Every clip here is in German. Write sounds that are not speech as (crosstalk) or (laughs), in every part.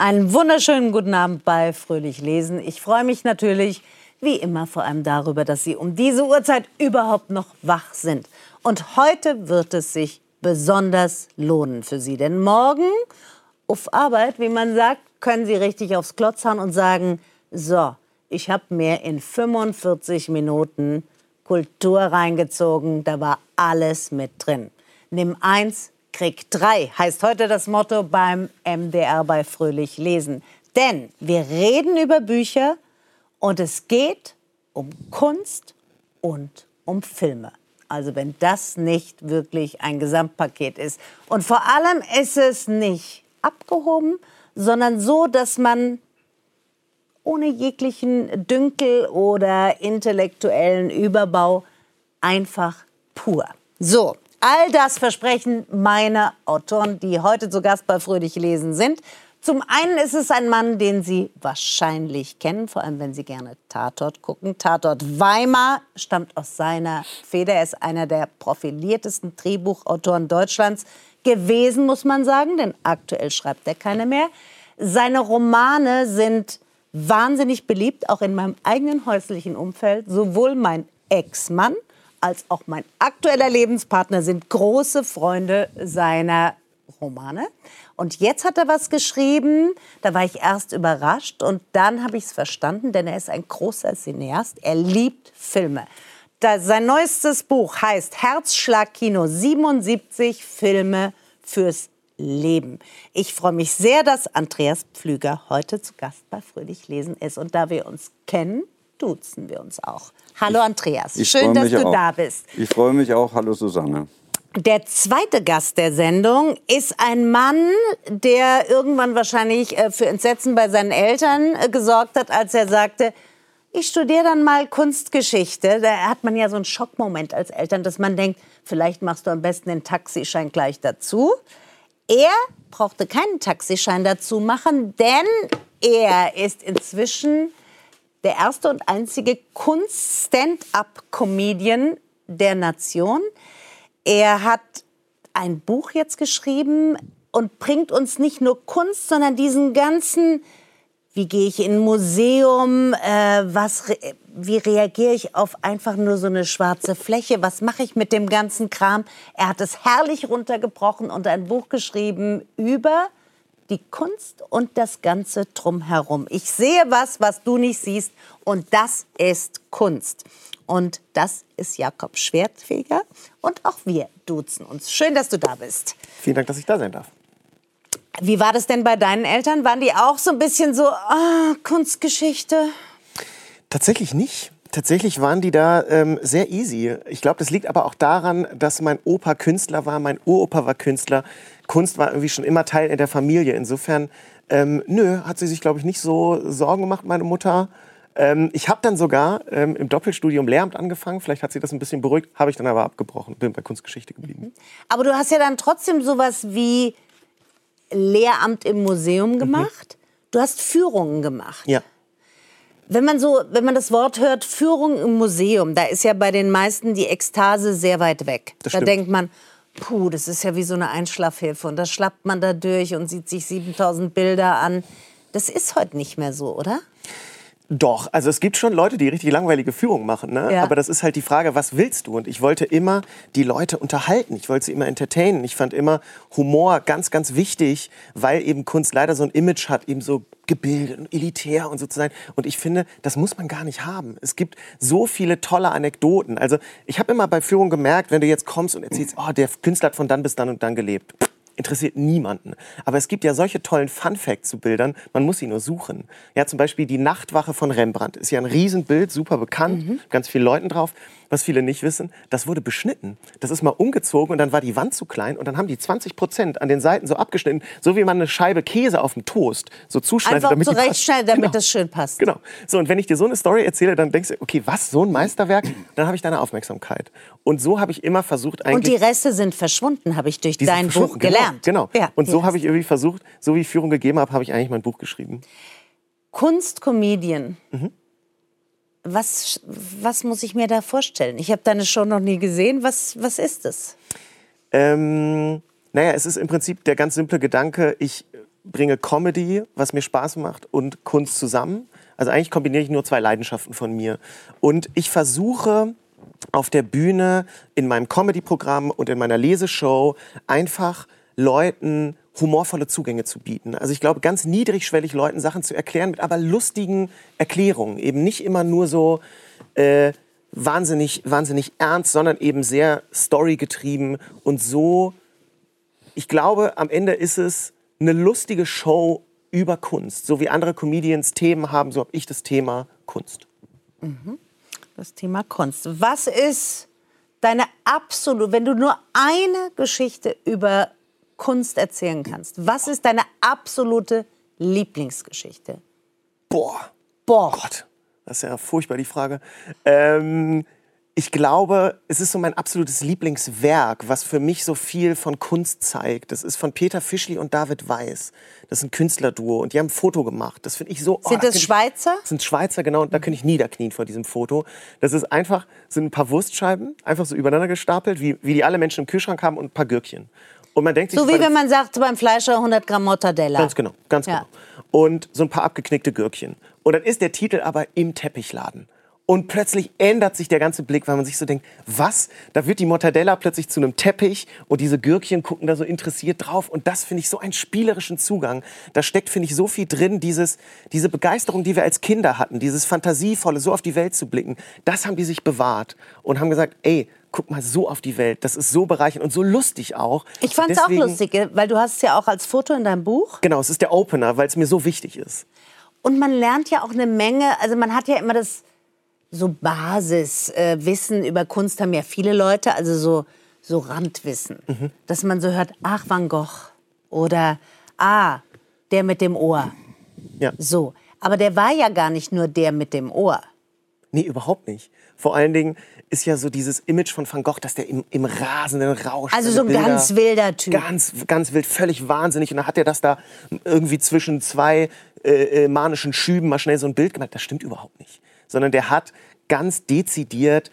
Einen wunderschönen guten Abend bei Fröhlich Lesen. Ich freue mich natürlich, wie immer, vor allem darüber, dass Sie um diese Uhrzeit überhaupt noch wach sind. Und heute wird es sich besonders lohnen für Sie. Denn morgen auf Arbeit, wie man sagt, können Sie richtig aufs Klotz hauen und sagen, so, ich habe mir in 45 Minuten Kultur reingezogen, da war alles mit drin. Nimm eins, Krieg 3 heißt heute das Motto beim MDR bei Fröhlich Lesen. Denn wir reden über Bücher und es geht um Kunst und um Filme. Also wenn das nicht wirklich ein Gesamtpaket ist. Und vor allem ist es nicht abgehoben, sondern so, dass man ohne jeglichen Dünkel oder intellektuellen Überbau einfach pur. So, All das versprechen meine Autoren, die heute zu Gast bei Fröhlich lesen sind. Zum einen ist es ein Mann, den Sie wahrscheinlich kennen, vor allem wenn Sie gerne Tatort gucken. Tatort Weimar stammt aus seiner Feder. Er ist einer der profiliertesten Drehbuchautoren Deutschlands gewesen, muss man sagen, denn aktuell schreibt er keine mehr. Seine Romane sind wahnsinnig beliebt, auch in meinem eigenen häuslichen Umfeld. Sowohl mein Ex-Mann als auch mein aktueller Lebenspartner sind große Freunde seiner Romane. Und jetzt hat er was geschrieben, da war ich erst überrascht und dann habe ich es verstanden, denn er ist ein großer Cineast, er liebt Filme. Das, sein neuestes Buch heißt Herzschlagkino 77 Filme fürs Leben. Ich freue mich sehr, dass Andreas Pflüger heute zu Gast bei Fröhlich Lesen ist. Und da wir uns kennen, duzen wir uns auch. Hallo Andreas, ich schön, dass du auch. da bist. Ich freue mich auch. Hallo Susanne. Der zweite Gast der Sendung ist ein Mann, der irgendwann wahrscheinlich äh, für Entsetzen bei seinen Eltern äh, gesorgt hat, als er sagte, ich studiere dann mal Kunstgeschichte. Da hat man ja so einen Schockmoment als Eltern, dass man denkt, vielleicht machst du am besten den Taxischein gleich dazu. Er brauchte keinen Taxischein dazu machen, denn er ist inzwischen der erste und einzige Kunst-Stand-up-Comedian der Nation. Er hat ein Buch jetzt geschrieben und bringt uns nicht nur Kunst, sondern diesen ganzen, wie gehe ich in ein Museum, äh, was, wie reagiere ich auf einfach nur so eine schwarze Fläche, was mache ich mit dem ganzen Kram. Er hat es herrlich runtergebrochen und ein Buch geschrieben über die Kunst und das Ganze drumherum. Ich sehe was, was du nicht siehst und das ist Kunst. Und das ist Jakob Schwertfeger und auch wir duzen uns. Schön, dass du da bist. Vielen Dank, dass ich da sein darf. Wie war das denn bei deinen Eltern? Waren die auch so ein bisschen so, ah, Kunstgeschichte? Tatsächlich nicht. Tatsächlich waren die da ähm, sehr easy. Ich glaube, das liegt aber auch daran, dass mein Opa Künstler war, mein Uropa war Künstler. Kunst war irgendwie schon immer Teil in der Familie. Insofern, ähm, nö, hat sie sich, glaube ich, nicht so Sorgen gemacht, meine Mutter. Ähm, ich habe dann sogar ähm, im Doppelstudium Lehramt angefangen. Vielleicht hat sie das ein bisschen beruhigt, habe ich dann aber abgebrochen, bin bei Kunstgeschichte geblieben. Mhm. Aber du hast ja dann trotzdem sowas wie Lehramt im Museum mhm. gemacht. Mhm. Du hast Führungen gemacht. Ja. Wenn man so, wenn man das Wort hört, Führung im Museum, da ist ja bei den meisten die Ekstase sehr weit weg. Das da stimmt. denkt man, puh, das ist ja wie so eine Einschlafhilfe und da schlappt man da durch und sieht sich 7000 Bilder an. Das ist heute nicht mehr so, oder? Doch, also es gibt schon Leute, die richtig langweilige Führungen machen, ne? Ja. aber das ist halt die Frage, was willst du? Und ich wollte immer die Leute unterhalten, ich wollte sie immer entertainen. Ich fand immer Humor ganz, ganz wichtig, weil eben Kunst leider so ein Image hat, eben so gebildet und elitär und so zu sein. Und ich finde, das muss man gar nicht haben. Es gibt so viele tolle Anekdoten. Also ich habe immer bei Führung gemerkt, wenn du jetzt kommst und erzählst, oh, der Künstler hat von dann bis dann und dann gelebt interessiert niemanden. Aber es gibt ja solche tollen Fun Facts zu Bildern, man muss sie nur suchen. Ja, zum Beispiel die Nachtwache von Rembrandt ist ja ein Riesenbild, super bekannt, mhm. ganz viele Leuten drauf. Was viele nicht wissen, das wurde beschnitten. Das ist mal umgezogen und dann war die Wand zu klein und dann haben die 20 Prozent an den Seiten so abgeschnitten, so wie man eine Scheibe Käse auf dem Toast so zuschneidet, Einfach damit zurechtschneiden, damit genau. das schön passt. Genau. So und wenn ich dir so eine Story erzähle, dann denkst du, okay, was so ein Meisterwerk, dann habe ich deine Aufmerksamkeit. Und so habe ich immer versucht eigentlich. Und die Reste sind verschwunden, habe ich durch dein Buch genau, gelernt. Genau. Ja, und so habe ich irgendwie versucht, so wie ich Führung gegeben habe, habe ich eigentlich mein Buch geschrieben. Kunstcomedian. Mhm. Was, was muss ich mir da vorstellen? Ich habe deine Show noch nie gesehen. Was, was ist es? Ähm, naja, es ist im Prinzip der ganz simple Gedanke, ich bringe Comedy, was mir Spaß macht, und Kunst zusammen. Also eigentlich kombiniere ich nur zwei Leidenschaften von mir. Und ich versuche auf der Bühne, in meinem Comedy-Programm und in meiner Leseshow einfach Leuten humorvolle Zugänge zu bieten. Also ich glaube, ganz niedrigschwellig Leuten Sachen zu erklären, mit aber lustigen Erklärungen. Eben nicht immer nur so äh, wahnsinnig, wahnsinnig ernst, sondern eben sehr storygetrieben und so. Ich glaube, am Ende ist es eine lustige Show über Kunst. So wie andere Comedians Themen haben, so habe ich das Thema Kunst. Mhm. Das Thema Kunst. Was ist deine absolute, wenn du nur eine Geschichte über Kunst erzählen kannst, was ist deine absolute Lieblingsgeschichte? Boah. Boah. Gott, das ist ja furchtbar, die Frage. Ähm, ich glaube, es ist so mein absolutes Lieblingswerk, was für mich so viel von Kunst zeigt. Das ist von Peter Fischli und David Weiß. Das ist ein Künstlerduo und die haben ein Foto gemacht. Das finde ich so. Oh, sind das, das Schweizer? Das sind Schweizer, genau. Und da könnte ich niederknien vor diesem Foto. Das ist einfach, sind ein paar Wurstscheiben, einfach so übereinander gestapelt, wie, wie die alle Menschen im Kühlschrank haben und ein paar Gürkchen. Und man denkt sich, so wie wenn man sagt beim Fleischer 100 Gramm Mortadella. Ganz genau, ganz Ja. genau. Und so ein paar abgeknickte Gürkchen. Und dann ist der Titel aber im Teppichladen. Und plötzlich ändert sich der ganze Blick, weil man sich so denkt, was? Da wird die Mortadella plötzlich zu einem Teppich und diese Gürkchen gucken da so interessiert drauf. Und das finde ich so einen spielerischen Zugang. Da steckt, finde ich, so viel drin, dieses, diese Begeisterung, die wir als Kinder hatten, dieses Fantasievolle, so auf die Welt zu blicken. Das haben die sich bewahrt und haben gesagt, ey, guck mal so auf die Welt. Das ist so bereichernd und so lustig auch. Ich fand es auch lustig, weil du hast es ja auch als Foto in deinem Buch. Genau, es ist der Opener, weil es mir so wichtig ist. Und man lernt ja auch eine Menge, also man hat ja immer das so Basiswissen äh, über Kunst haben ja viele Leute, also so, so Randwissen. Mhm. Dass man so hört, ach, Van Gogh oder ah, der mit dem Ohr. Ja. So. Aber der war ja gar nicht nur der mit dem Ohr. Nee, überhaupt nicht. Vor allen Dingen ist ja so dieses Image von Van Gogh, dass der im, im rasenden Rausch. Also so ein Bilder- ganz wilder Typ. Ganz, ganz wild, völlig wahnsinnig. Und dann hat er das da irgendwie zwischen zwei äh, äh, manischen Schüben mal schnell so ein Bild gemacht. Das stimmt überhaupt nicht. Sondern der hat ganz dezidiert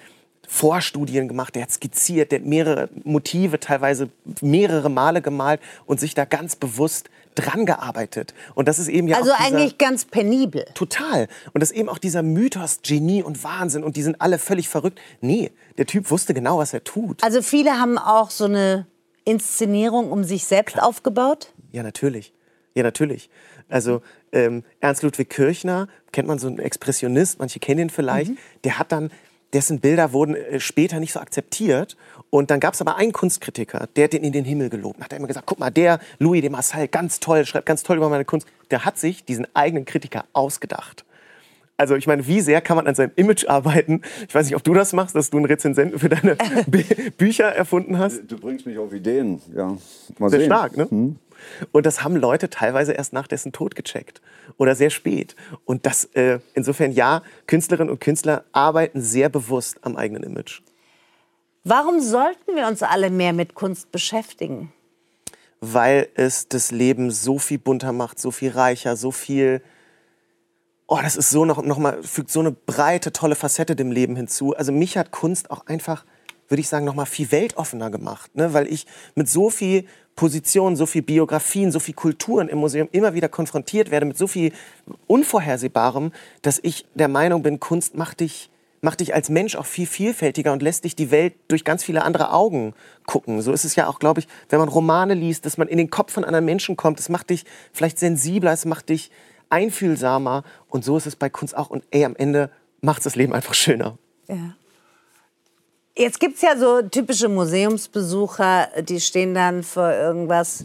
Vorstudien gemacht, der hat skizziert, der hat mehrere Motive, teilweise mehrere Male gemalt und sich da ganz bewusst dran gearbeitet. Und das ist eben ja Also auch dieser, eigentlich ganz penibel. Total. Und das ist eben auch dieser Mythos Genie und Wahnsinn und die sind alle völlig verrückt. Nee, der Typ wusste genau, was er tut. Also viele haben auch so eine Inszenierung um sich selbst aufgebaut. Ja, natürlich. Ja, natürlich. Also ähm, Ernst Ludwig Kirchner, kennt man so einen Expressionist, manche kennen ihn vielleicht, der hat dann, dessen Bilder wurden äh, später nicht so akzeptiert. Und dann gab es aber einen Kunstkritiker, der hat den in den Himmel gelobt. Hat er immer gesagt, guck mal, der Louis de Marseille, ganz toll, schreibt ganz toll über meine Kunst. Der hat sich diesen eigenen Kritiker ausgedacht. Also ich meine, wie sehr kann man an seinem Image arbeiten? Ich weiß nicht, ob du das machst, dass du einen Rezensenten für deine (laughs) Bü- Bücher erfunden hast. Du bringst mich auf Ideen, ja. Mal Sehr sehen. stark, ne? Und das haben Leute teilweise erst nach dessen Tod gecheckt oder sehr spät. Und das äh, insofern ja, Künstlerinnen und Künstler arbeiten sehr bewusst am eigenen Image, Warum sollten wir uns alle mehr mit Kunst beschäftigen? weil es das Leben so viel bunter macht, so viel reicher, so viel Oh, das ist so noch, noch mal fügt so eine breite tolle Facette dem Leben hinzu. Also mich hat Kunst auch einfach würde ich sagen, noch mal viel weltoffener gemacht, ne? weil ich mit so viel Positionen, so viel Biografien, so viel Kulturen im Museum immer wieder konfrontiert werde mit so viel Unvorhersehbarem, dass ich der Meinung bin, Kunst macht dich macht dich als Mensch auch viel vielfältiger und lässt dich die Welt durch ganz viele andere Augen gucken. So ist es ja auch, glaube ich, wenn man Romane liest, dass man in den Kopf von anderen Menschen kommt. Das macht dich vielleicht sensibler, es macht dich einfühlsamer. Und so ist es bei Kunst auch. Und ey, am Ende macht das Leben einfach schöner. Ja. Jetzt gibt es ja so typische Museumsbesucher, die stehen dann vor irgendwas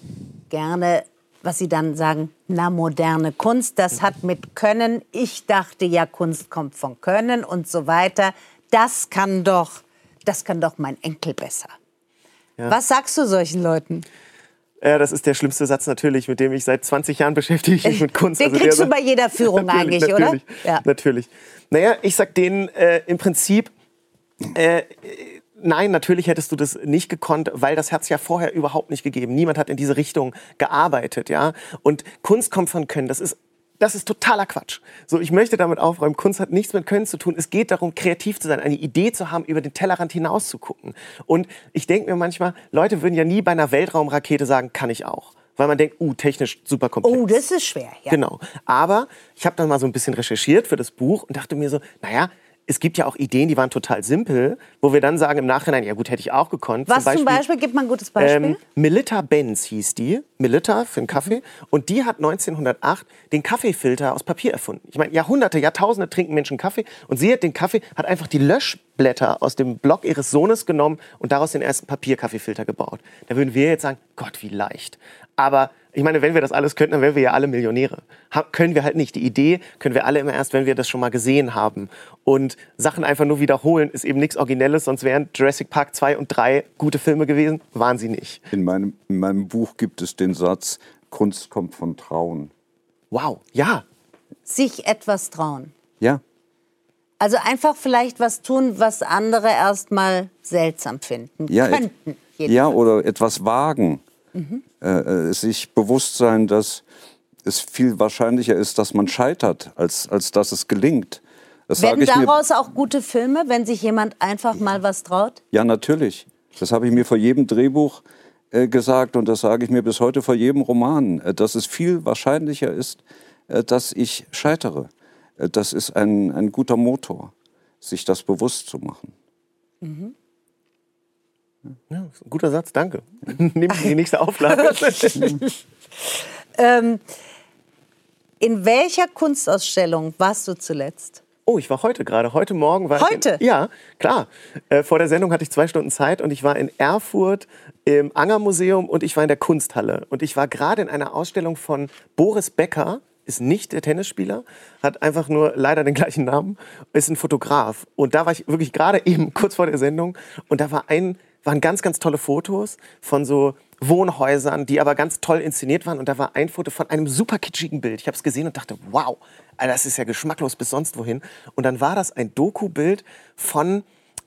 gerne, was sie dann sagen, na, moderne Kunst, das hat mit Können, ich dachte ja, Kunst kommt von Können und so weiter. Das kann doch, das kann doch mein Enkel besser. Was sagst du solchen Leuten? Ja, das ist der schlimmste Satz natürlich, mit dem ich seit 20 Jahren beschäftige mich mit Kunst. Den Also kriegst der du bei jeder (laughs) Führung Natürlich, eigentlich, oder? natürlich, Ja. Natürlich. Naja, ich sag denen äh, im Prinzip, äh, nein, natürlich hättest du das nicht gekonnt, weil das hat's ja vorher überhaupt nicht gegeben. Niemand hat in diese Richtung gearbeitet, ja. Und Kunst kommt von Können. Das ist das ist totaler Quatsch. So, ich möchte damit aufräumen, Kunst hat nichts mit Können zu tun. Es geht darum, kreativ zu sein, eine Idee zu haben, über den Tellerrand hinaus zu gucken. Und ich denke mir manchmal, Leute würden ja nie bei einer Weltraumrakete sagen, kann ich auch. weil man denkt, uh, technisch super komplex. Oh, das ist schwer. Ja. Genau. Aber ich habe dann mal so ein bisschen recherchiert für das Buch und dachte mir so, naja, es gibt ja auch Ideen, die waren total simpel, wo wir dann sagen im Nachhinein, ja gut, hätte ich auch gekonnt. Was zum Beispiel, gib mal ein gutes Beispiel. Ähm, Melita Benz hieß die, Melita für den Kaffee. Und die hat 1908 den Kaffeefilter aus Papier erfunden. Ich meine, Jahrhunderte, Jahrtausende trinken Menschen Kaffee. Und sie hat den Kaffee, hat einfach die Löschblätter aus dem Block ihres Sohnes genommen und daraus den ersten Papierkaffeefilter gebaut. Da würden wir jetzt sagen, Gott, wie leicht. Aber ich meine, wenn wir das alles könnten, dann wären wir ja alle Millionäre. Ha können wir halt nicht. Die Idee können wir alle immer erst, wenn wir das schon mal gesehen haben. Und Sachen einfach nur wiederholen ist eben nichts Originelles, sonst wären Jurassic Park 2 und 3 gute Filme gewesen. Waren sie nicht. In meinem, in meinem Buch gibt es den Satz, Kunst kommt von Trauen. Wow, ja. Sich etwas trauen. Ja. Also einfach vielleicht was tun, was andere erstmal seltsam finden Ja, könnten. ja, oder etwas wagen. Äh, äh, sich bewusst sein, dass es viel wahrscheinlicher ist, dass man scheitert, als, als dass es gelingt. Das Werden daraus auch gute Filme, wenn sich jemand einfach mal was traut? Ja, natürlich. Das habe ich mir vor jedem Drehbuch äh, gesagt und das sage ich mir bis heute vor jedem Roman, äh, dass es viel wahrscheinlicher ist, äh, dass ich scheitere. Äh, das ist ein, ein guter Motor, sich das bewusst zu machen. ja ist ein guter Satz, danke. (laughs) Nehmen Sie die nächste Auflage. (laughs) Ähm, in welcher Kunstausstellung warst du zuletzt? Oh, ich war heute gerade. Heute Morgen war Heute? ich. In, ja, klar. Äh, vor der Sendung hatte ich zwei Stunden Zeit und ich war in Erfurt im Anger-Museum und ich war in der Kunsthalle. Und ich war gerade in einer Ausstellung von Boris Becker, ist nicht der Tennisspieler, hat einfach nur leider den gleichen Namen, ist ein Fotograf. Und da war ich wirklich gerade (laughs) eben kurz vor der Sendung und da war ein, waren ganz, ganz tolle Fotos von so Wohnhäusern, die aber ganz toll inszeniert waren. Und da war ein Foto von einem super kitschigen Bild. Ich habe es gesehen und dachte, wow, das ist ja geschmacklos bis sonst wohin. Und dann war das ein Doku-Bild von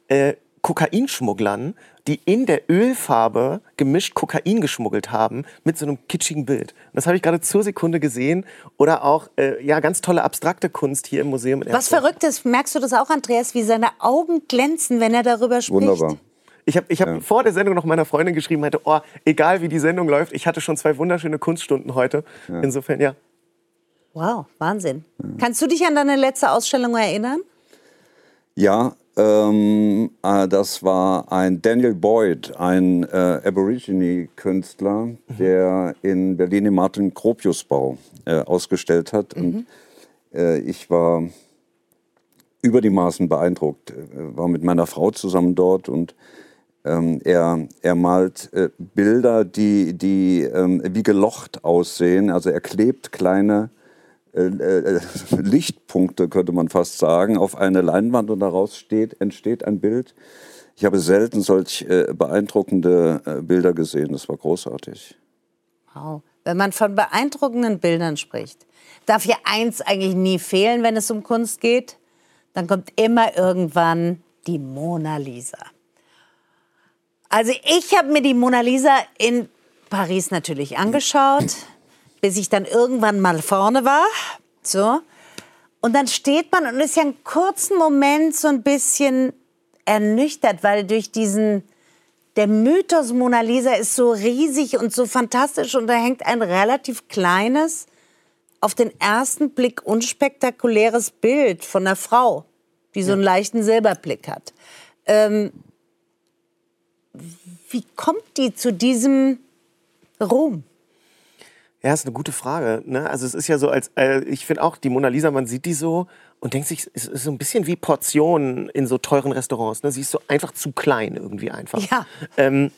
äh, Kokainschmugglern, die in der Ölfarbe gemischt Kokain geschmuggelt haben mit so einem kitschigen Bild. Und das habe ich gerade zur Sekunde gesehen. Oder auch äh, ja ganz tolle abstrakte Kunst hier im Museum. In Was Erfurt. Verrücktes, merkst du das auch, Andreas, wie seine Augen glänzen, wenn er darüber spricht? Wunderbar. Ich habe ich hab vor der Sendung noch meiner Freundin geschrieben, meinte, oh, egal wie die Sendung läuft, ich hatte schon zwei wunderschöne Kunststunden heute. Insofern, ja. Wow, Wahnsinn. Kannst du dich an deine letzte Ausstellung erinnern? Ja, ähm, äh, das war ein Daniel Boyd, ein äh, Aborigine-Künstler, der in Berlin im Martin-Gropius-Bau äh, ausgestellt hat. Und äh, ich war über die Maßen beeindruckt, äh, war mit meiner Frau zusammen dort und ähm, er, er malt äh, Bilder, die, die ähm, wie gelocht aussehen. Also er klebt kleine äh, äh, (laughs) Lichtpunkte, könnte man fast sagen, auf eine Leinwand und daraus steht, entsteht ein Bild. Ich habe selten solch äh, beeindruckende äh, Bilder gesehen. Das war großartig. Wow. Wenn man von beeindruckenden Bildern spricht, darf hier eins eigentlich nie fehlen, wenn es um Kunst geht. Dann kommt immer irgendwann die Mona Lisa. Also ich habe mir die Mona Lisa in Paris natürlich angeschaut, bis ich dann irgendwann mal vorne war. So. Und dann steht man und ist ja einen kurzen Moment so ein bisschen ernüchtert, weil durch diesen der Mythos Mona Lisa ist so riesig und so fantastisch und da hängt ein relativ kleines, auf den ersten Blick unspektakuläres Bild von einer Frau, die so einen leichten Silberblick hat. Ähm, wie kommt die zu diesem Ruhm? Ja, ist eine gute Frage. Ne? Also es ist ja so, als äh, ich finde auch die Mona Lisa, man sieht die so und denkt sich, es ist so ein bisschen wie Portionen in so teuren Restaurants. Ne? Sie ist so einfach zu klein irgendwie einfach. Ja. Ähm,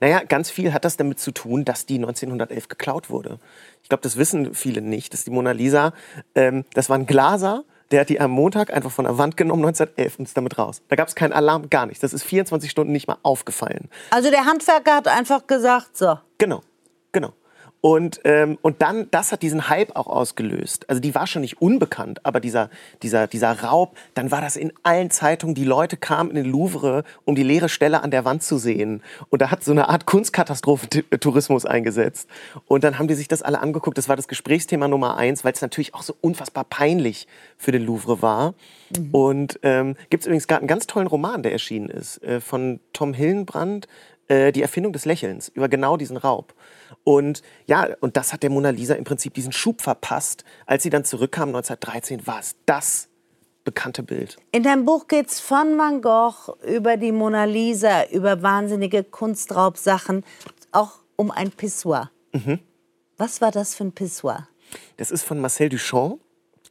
naja, ganz viel hat das damit zu tun, dass die 1911 geklaut wurde. Ich glaube, das wissen viele nicht, dass die Mona Lisa, ähm, das war ein Glaser, der hat die am Montag einfach von der Wand genommen, 1911, und ist damit raus. Da gab es keinen Alarm, gar nichts. Das ist 24 Stunden nicht mal aufgefallen. Also der Handwerker hat einfach gesagt, so, Genau, genau. Und, ähm, und dann, das hat diesen Hype auch ausgelöst. Also die war schon nicht unbekannt, aber dieser, dieser, dieser Raub, dann war das in allen Zeitungen. Die Leute kamen in den Louvre, um die leere Stelle an der Wand zu sehen. Und da hat so eine Art Kunstkatastrofentourismus eingesetzt. Und dann haben die sich das alle angeguckt. Das war das Gesprächsthema Nummer eins, weil es natürlich auch so unfassbar peinlich für den Louvre war. Und ähm, gibt es übrigens gerade einen ganz tollen Roman, der erschienen ist, äh, von Tom Hillenbrand, äh, die Erfindung des Lächelns, über genau diesen Raub. Und ja, und das hat der Mona Lisa im Prinzip diesen Schub verpasst. Als sie dann zurückkam 1913, war es das bekannte Bild. In deinem Buch geht es von Van Gogh über die Mona Lisa, über wahnsinnige Kunstraubsachen, auch um ein Pissoir. Mhm. Was war das für ein Pissoir? Das ist von Marcel Duchamp.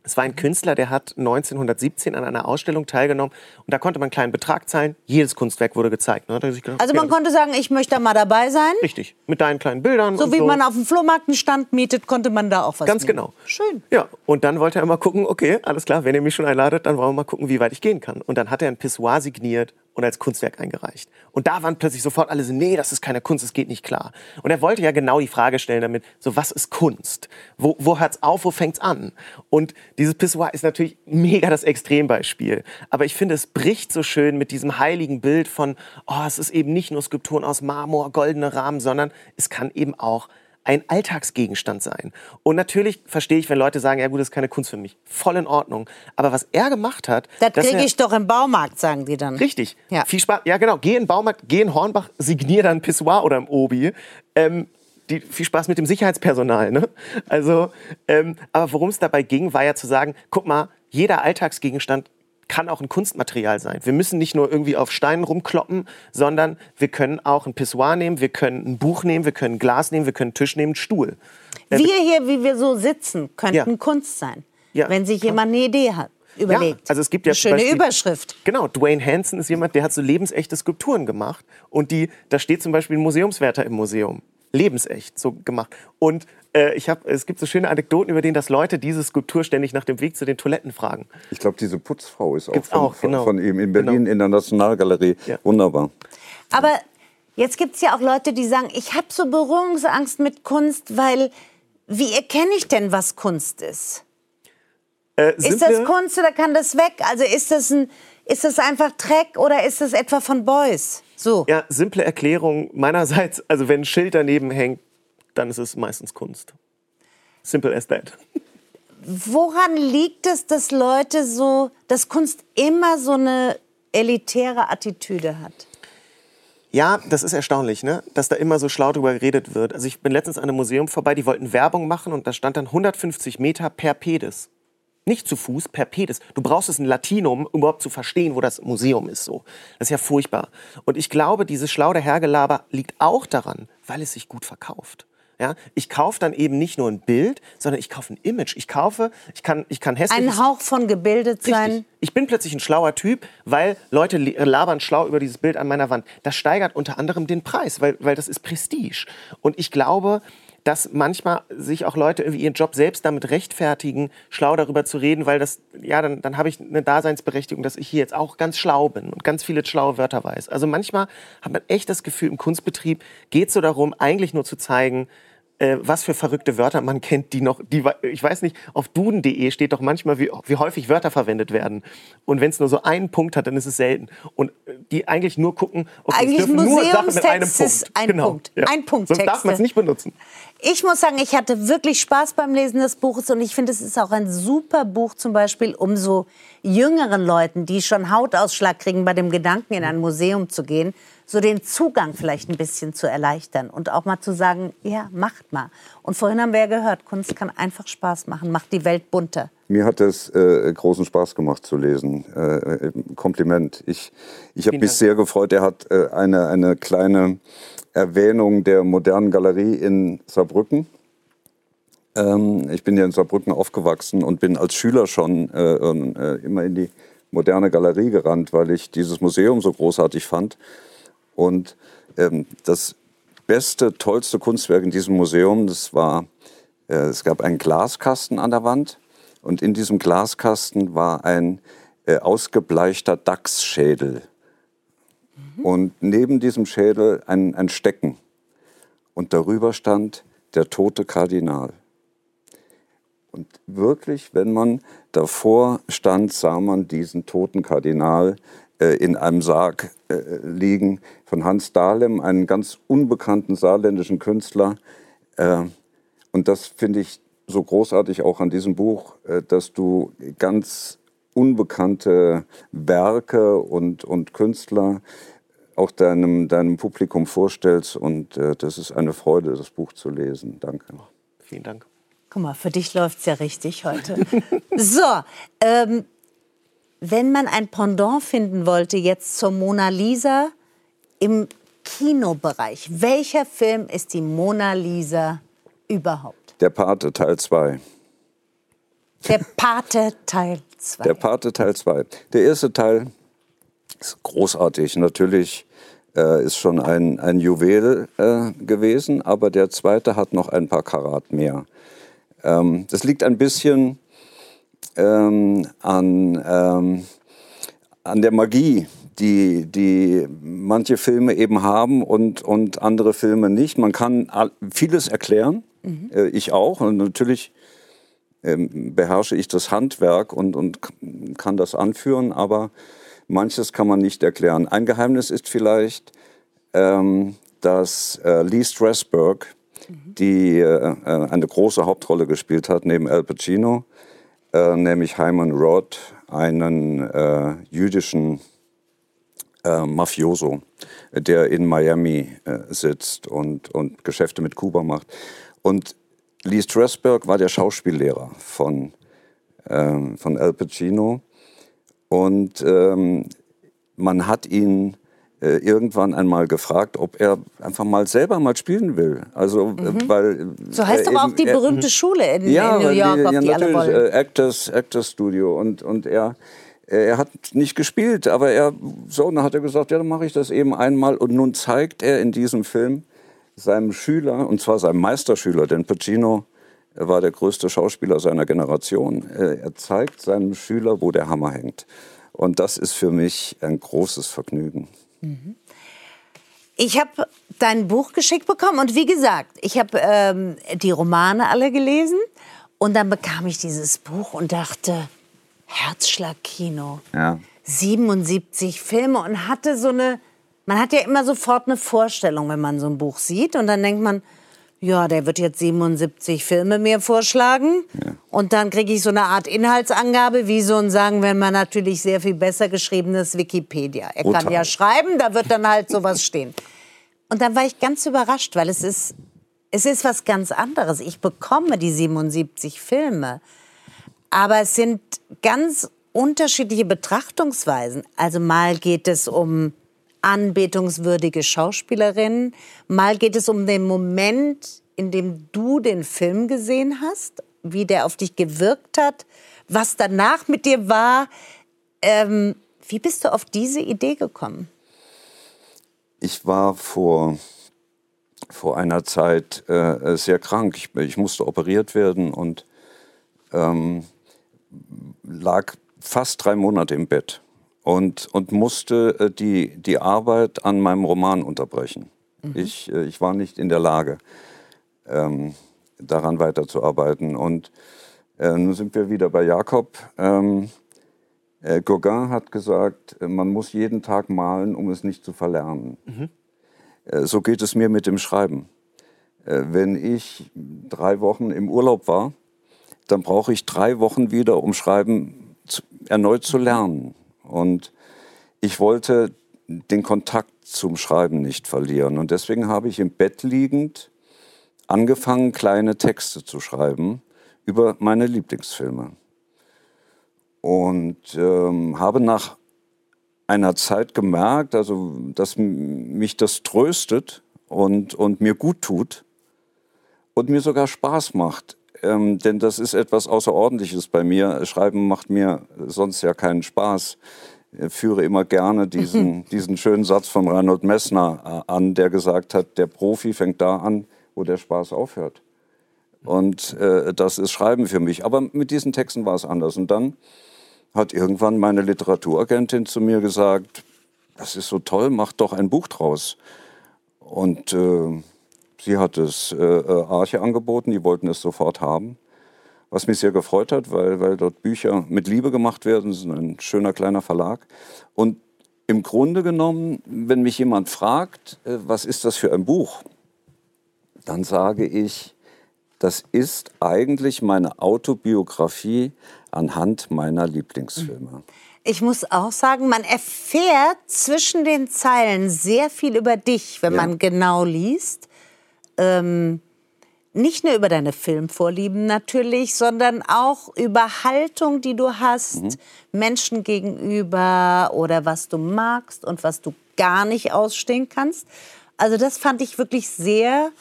Es war ein Künstler, der hat 1917 an einer Ausstellung teilgenommen und da konnte man einen kleinen Betrag zahlen. Jedes Kunstwerk wurde gezeigt. Ne? Gedacht, also man konnte sagen, ich möchte da mal dabei sein. Richtig, mit deinen kleinen Bildern. So wie so. man auf dem Flohmarkt einen Stand mietet, konnte man da auch was Ganz nehmen. genau. Schön. Ja, und dann wollte er mal gucken, okay, alles klar, wenn ihr mich schon einladet, dann wollen wir mal gucken, wie weit ich gehen kann. Und dann hat er ein Pissoir signiert und als Kunstwerk eingereicht. Und da waren plötzlich sofort alle so, nee, das ist keine Kunst, das geht nicht klar. Und er wollte ja genau die Frage stellen damit, so was ist Kunst? Wo, wo hört's auf, wo fängt's an? Und dieses Pissoir ist natürlich mega das Extrembeispiel. Aber ich finde, es bricht so schön mit diesem heiligen Bild von, oh, es ist eben nicht nur Skulpturen aus Marmor, goldene Rahmen, sondern es kann eben auch ein Alltagsgegenstand sein. Und natürlich verstehe ich, wenn Leute sagen, ja gut, das ist keine Kunst für mich. Voll in Ordnung. Aber was er gemacht hat... Das kriege ich doch im Baumarkt, sagen die dann. Richtig. Ja. Viel Spaß. Ja genau, geh in den Baumarkt, geh in Hornbach, signier dann Pissoir oder im Obi. Ähm, die, viel Spaß mit dem Sicherheitspersonal. Ne? Also, ähm, aber worum es dabei ging, war ja zu sagen, guck mal, jeder Alltagsgegenstand kann auch ein Kunstmaterial sein. Wir müssen nicht nur irgendwie auf Steinen rumkloppen, sondern wir können auch ein Pissoir nehmen, wir können ein Buch nehmen, wir können ein Glas nehmen, wir können einen Tisch nehmen, einen Stuhl. Äh, wir hier, wie wir so sitzen, könnten ja. Kunst sein, ja, wenn sich jemand eine Idee hat. Überlegt. Ja, also es gibt ja eine schöne Beispiel, Überschrift. Genau, Dwayne Hansen ist jemand, der hat so lebensechte Skulpturen gemacht und die, da steht zum Beispiel ein Museumswärter im Museum lebensecht so gemacht. Und äh, ich hab, es gibt so schöne Anekdoten, über denen, dass Leute diese Skulptur ständig nach dem Weg zu den Toiletten fragen. Ich glaube, diese Putzfrau ist auch, von, auch genau. von, ihm in Berlin genau. in der Nationalgalerie. Ja. Wunderbar. Aber jetzt gibt es ja auch Leute, die sagen, ich habe so Berührungsangst mit Kunst, weil wie erkenne ich denn, was Kunst ist? Äh, ist das Kunst oder kann das weg? Also ist das, ein, ist das einfach Dreck oder ist das etwa von Beuys? So. Ja, simple Erklärung meinerseits. Also wenn ein Schild daneben hängt, dann ist es meistens Kunst. Simple as that. Woran liegt es, dass Leute so, dass Kunst immer so eine elitäre Attitüde hat? Ja, das ist erstaunlich, ne? dass da immer so schlau drüber geredet wird. Also ich bin letztens an einem Museum vorbei, die wollten Werbung machen und da stand dann 150 Meter per Pedis nicht zu Fuß, per Pedis. Du brauchst es ein Latinum, um überhaupt zu verstehen, wo das Museum ist. So. Das ist ja furchtbar. Und ich glaube, dieses schlau Hergelaber liegt auch daran, weil es sich gut verkauft. Ja, ich kaufe dann eben nicht nur ein Bild, sondern ich kaufe ein Image. Ich kaufe, ich kann, ich kann hässlich. Ein Hauch von gebildet sein. Richtig. Ich bin plötzlich ein schlauer Typ, weil Leute labern schlau über dieses Bild an meiner Wand. Das steigert unter anderem den Preis, weil, weil das ist Prestige. Und ich glaube, dass manchmal sich auch Leute irgendwie ihren Job selbst damit rechtfertigen, schlau darüber zu reden, weil das, ja, dann, dann habe ich eine Daseinsberechtigung, dass ich hier jetzt auch ganz schlau bin und ganz viele schlaue Wörter weiß. Also manchmal hat man echt das Gefühl, im Kunstbetrieb geht es so darum, eigentlich nur zu zeigen, äh, was für verrückte Wörter man kennt, die noch, die, ich weiß nicht, auf duden.de steht doch manchmal, wie, wie häufig Wörter verwendet werden. Und wenn es nur so einen Punkt hat, dann ist es selten. Und äh, die eigentlich nur gucken, okay, eigentlich nur Sachen mit einem Punkt. Ist ein genau. Punkt. Ja. Ein Punkt. Sonst darf man es nicht benutzen. Ich muss sagen, ich hatte wirklich Spaß beim Lesen des Buches und ich finde, es ist auch ein super Buch zum Beispiel, um so jüngeren Leuten, die schon Hautausschlag kriegen bei dem Gedanken, in ein Museum zu gehen, so den Zugang vielleicht ein bisschen zu erleichtern und auch mal zu sagen, ja, macht mal. Und vorhin haben wir ja gehört, Kunst kann einfach Spaß machen, macht die Welt bunter. Mir hat es äh, großen Spaß gemacht zu lesen. Äh, äh Kompliment. Ich, ich habe mich sehr gefreut. Er hat äh, eine, eine kleine Erwähnung der modernen Galerie in Saarbrücken. Ähm, ich bin ja in Saarbrücken aufgewachsen und bin als Schüler schon äh, äh, immer in die moderne Galerie gerannt, weil ich dieses Museum so großartig fand. Und ähm, das beste, tollste Kunstwerk in diesem Museum, das war, äh, es gab einen Glaskasten an der Wand und in diesem Glaskasten war ein äh, ausgebleichter Dachsschädel. Mhm. Und neben diesem Schädel ein, ein Stecken. Und darüber stand der tote Kardinal. Und wirklich, wenn man davor stand, sah man diesen toten Kardinal in einem Sarg äh, liegen von Hans Dahlem, einem ganz unbekannten saarländischen Künstler. Äh, und das finde ich so großartig auch an diesem Buch, dass du ganz unbekannte Werke und, und Künstler auch deinem, deinem Publikum vorstellst. Und äh, das ist eine Freude, das Buch zu lesen. Danke. Vielen Dank. Guck mal, für dich läuft es ja richtig heute. (laughs) so, ähm, wenn man ein Pendant finden wollte jetzt zur Mona Lisa im Kinobereich, welcher Film ist die Mona Lisa überhaupt? Der Pate Teil 2. Der Pate Teil 2. Der Pate Teil 2. Der erste Teil ist großartig. Natürlich äh, ist schon ein, ein Juwel äh, gewesen, aber der zweite hat noch ein paar Karat mehr. Ähm, das liegt ein bisschen ähm, an, ähm, an der Magie, die, die manche Filme eben haben und, und andere Filme nicht. Man kann vieles erklären, mhm. äh, ich auch. Und natürlich ähm, beherrsche ich das Handwerk und, und kann das anführen, aber manches kann man nicht erklären. Ein Geheimnis ist vielleicht, ähm, dass äh, Lee Strasberg, mhm. die äh, äh, eine große Hauptrolle gespielt hat neben Al Pacino, äh, nämlich Hyman Roth, einen äh, jüdischen äh, Mafioso, der in Miami sitzt und, und Geschäfte mit Kuba macht. Und Lee Strasberg war der Schauspiellehrer von, ähm, von Al Pacino. Und ähm, man hat ihn äh, irgendwann einmal gefragt, ob er einfach mal selber mal spielen will. Also, äh, mhm. weil, so heißt doch auch die berühmte Schule in, ja, in New York, die, ja, die alle wollen. Äh, Actors, Actors Studio. Und, und er, er hat nicht gespielt, aber er, so, dann hat er gesagt, ja, dann mache ich das eben einmal. Und nun zeigt er in diesem Film, seinem Schüler, und zwar seinem Meisterschüler, denn Pacino war der größte Schauspieler seiner Generation. Äh, er zeigt seinem Schüler, wo der Hammer hängt. Und das ist für mich ein großes Vergnügen. Mhm. Ich habe dein Buch geschickt bekommen und wie gesagt, ich habe ähm, die Romane alle gelesen und dann bekam ich dieses Buch und dachte, Herzschlagkino. Ja. 77 Filme und hatte so eine man hat ja immer sofort eine Vorstellung, wenn man so ein Buch sieht. Und dann denkt man, ja, der wird jetzt 77 Filme mir vorschlagen. Ja. Und dann kriege ich so eine Art Inhaltsangabe, wie so ein, sagen wir mal, natürlich sehr viel besser geschriebenes Wikipedia. Er Brutal. kann ja schreiben, da wird dann halt sowas stehen. Und dann war ich ganz überrascht, weil es ist, es ist was ganz anderes. Ich bekomme die 77 Filme. Aber es sind ganz unterschiedliche Betrachtungsweisen. Also mal geht es um anbetungswürdige Schauspielerin. Mal geht es um den Moment, in dem du den Film gesehen hast, wie der auf dich gewirkt hat, was danach mit dir war. Ähm, wie bist du auf diese Idee gekommen? Ich war vor, vor einer Zeit äh, sehr krank. Ich, ich, musste operiert werden und ähm, lag fast drei Monate im Bett und, und musste äh, die, die Arbeit an meinem Roman unterbrechen. Mhm. Ich, äh, ich war nicht in der Lage, ähm, daran weiterzuarbeiten. Und äh, nun sind wir wieder bei Jakob. Ähm, äh, Gauguin hat gesagt, äh, man muss jeden Tag malen, um es nicht zu verlernen. Mhm. Äh, so geht es mir mit dem Schreiben. wenn ich drei Wochen im Urlaub war, dann brauche ich drei Wochen wieder, um Schreiben zu, erneut zu lernen. Und ich wollte den Kontakt zum Schreiben nicht verlieren. Und deswegen habe ich im Bett liegend angefangen, kleine Texte zu schreiben über meine Lieblingsfilme. Und ähm, habe nach einer Zeit gemerkt, also, dass mich das tröstet und, und mir gut tut und mir sogar Spaß macht. Ähm, denn das ist etwas Außerordentliches bei mir. Schreiben macht mir sonst ja keinen Spaß. Ich führe immer gerne diesen, (laughs) diesen schönen Satz von Reinhold Messner äh, an, der gesagt hat, der Profi fängt da an, wo der Spaß aufhört. Und äh, das ist Schreiben für mich. Aber mit diesen Texten war es anders. Und dann hat irgendwann meine Literaturagentin zu mir gesagt, das ist so toll, mach doch ein Buch draus. Und äh, Sie hat es äh, äh, Arche angeboten, die wollten es sofort haben. Was mich sehr gefreut hat, weil, weil dort Bücher mit Liebe gemacht werden. Es ist ein schöner kleiner Verlag. Und im Grunde genommen, wenn mich jemand fragt, äh, was ist das für ein Buch, dann sage ich, das ist eigentlich meine Autobiografie anhand meiner Lieblingsfilme. Ich muss auch sagen, man erfährt zwischen den Zeilen sehr viel über dich, wenn Ja. man genau liest. Ähm, nicht nur über deine Filmvorlieben natürlich, sondern auch über Haltung, die du hast, Mhm. Menschen gegenüber oder was du magst und was du gar nicht ausstehen kannst. Also das fand ich wirklich sehr